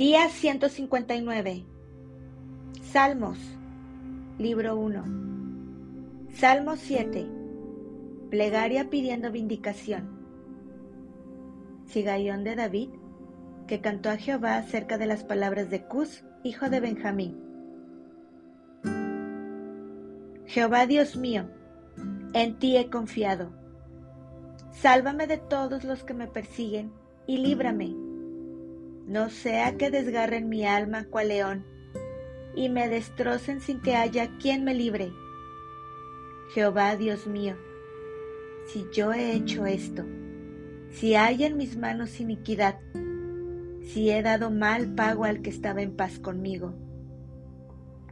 Día 159. Salmos. Libro 1. Salmo 7. Plegaria pidiendo vindicación. Sigayón de David, que cantó a Jehová acerca de las palabras de Cus, hijo de Benjamín. Jehová Dios mío, en ti he confiado. Sálvame de todos los que me persiguen y líbrame no sea que desgarren mi alma cual león y me destrocen sin que haya quien me libre. Jehová Dios mío, si yo he hecho esto, si hay en mis manos iniquidad, si he dado mal pago al que estaba en paz conmigo.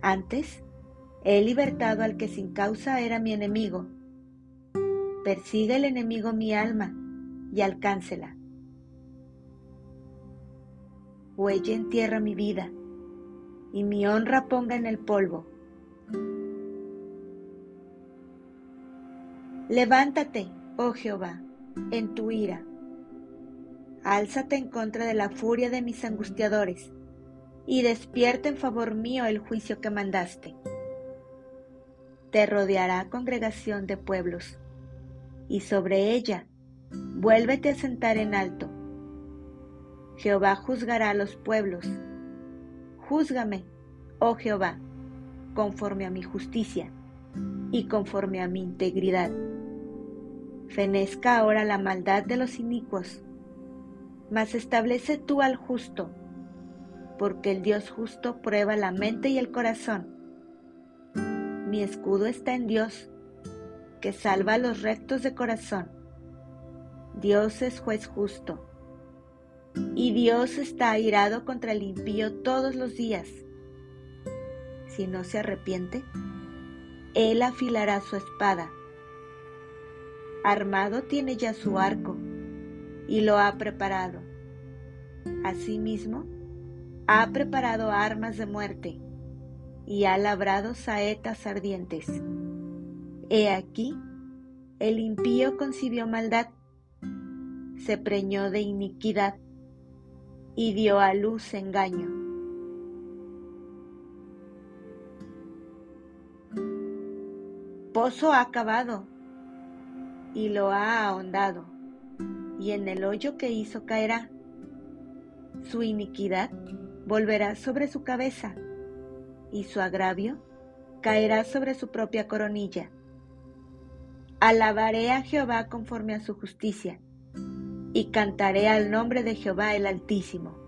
Antes, he libertado al que sin causa era mi enemigo. Persiga el enemigo mi alma y alcáncela huelle en tierra mi vida, y mi honra ponga en el polvo. Levántate, oh Jehová, en tu ira. Álzate en contra de la furia de mis angustiadores, y despierta en favor mío el juicio que mandaste. Te rodeará congregación de pueblos, y sobre ella vuélvete a sentar en alto Jehová juzgará a los pueblos. Júzgame, oh Jehová, conforme a mi justicia y conforme a mi integridad. Fenezca ahora la maldad de los inicuos, mas establece tú al justo, porque el Dios justo prueba la mente y el corazón. Mi escudo está en Dios, que salva a los rectos de corazón. Dios es juez justo y Dios está airado contra el impío todos los días. Si no se arrepiente, Él afilará su espada. Armado tiene ya su arco y lo ha preparado. Asimismo, ha preparado armas de muerte y ha labrado saetas ardientes. He aquí, el impío concibió maldad, se preñó de iniquidad y dio a luz engaño. Pozo ha cavado y lo ha ahondado, y en el hoyo que hizo caerá. Su iniquidad volverá sobre su cabeza, y su agravio caerá sobre su propia coronilla. Alabaré a Jehová conforme a su justicia y cantaré al nombre de Jehová el Altísimo.